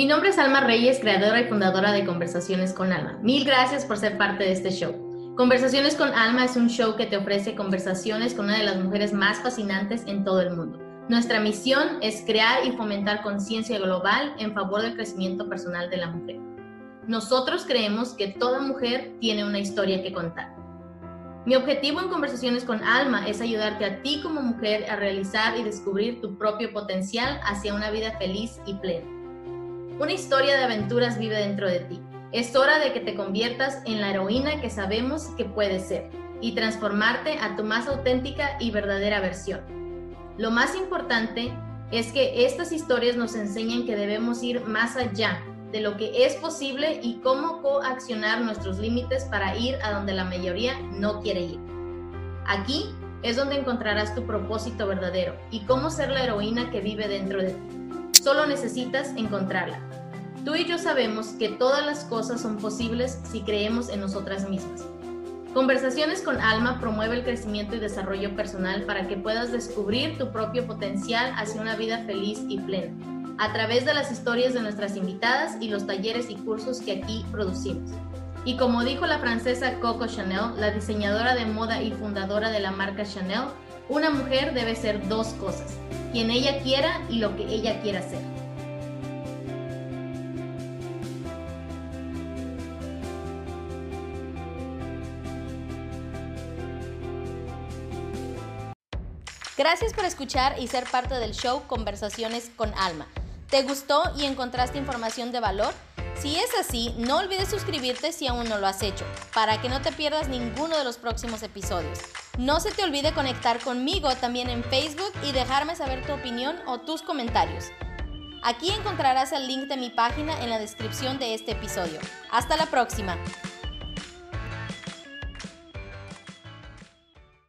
Mi nombre es Alma Reyes, creadora y fundadora de Conversaciones con Alma. Mil gracias por ser parte de este show. Conversaciones con Alma es un show que te ofrece conversaciones con una de las mujeres más fascinantes en todo el mundo. Nuestra misión es crear y fomentar conciencia global en favor del crecimiento personal de la mujer. Nosotros creemos que toda mujer tiene una historia que contar. Mi objetivo en Conversaciones con Alma es ayudarte a ti como mujer a realizar y descubrir tu propio potencial hacia una vida feliz y plena. Una historia de aventuras vive dentro de ti. Es hora de que te conviertas en la heroína que sabemos que puedes ser y transformarte a tu más auténtica y verdadera versión. Lo más importante es que estas historias nos enseñan que debemos ir más allá de lo que es posible y cómo coaccionar nuestros límites para ir a donde la mayoría no quiere ir. Aquí es donde encontrarás tu propósito verdadero y cómo ser la heroína que vive dentro de ti. Solo necesitas encontrarla. Tú y yo sabemos que todas las cosas son posibles si creemos en nosotras mismas. Conversaciones con Alma promueve el crecimiento y desarrollo personal para que puedas descubrir tu propio potencial hacia una vida feliz y plena, a través de las historias de nuestras invitadas y los talleres y cursos que aquí producimos. Y como dijo la francesa Coco Chanel, la diseñadora de moda y fundadora de la marca Chanel, una mujer debe ser dos cosas, quien ella quiera y lo que ella quiera hacer. Gracias por escuchar y ser parte del show Conversaciones con Alma. ¿Te gustó y encontraste información de valor? Si es así, no olvides suscribirte si aún no lo has hecho, para que no te pierdas ninguno de los próximos episodios. No se te olvide conectar conmigo también en Facebook y dejarme saber tu opinión o tus comentarios. Aquí encontrarás el link de mi página en la descripción de este episodio. Hasta la próxima.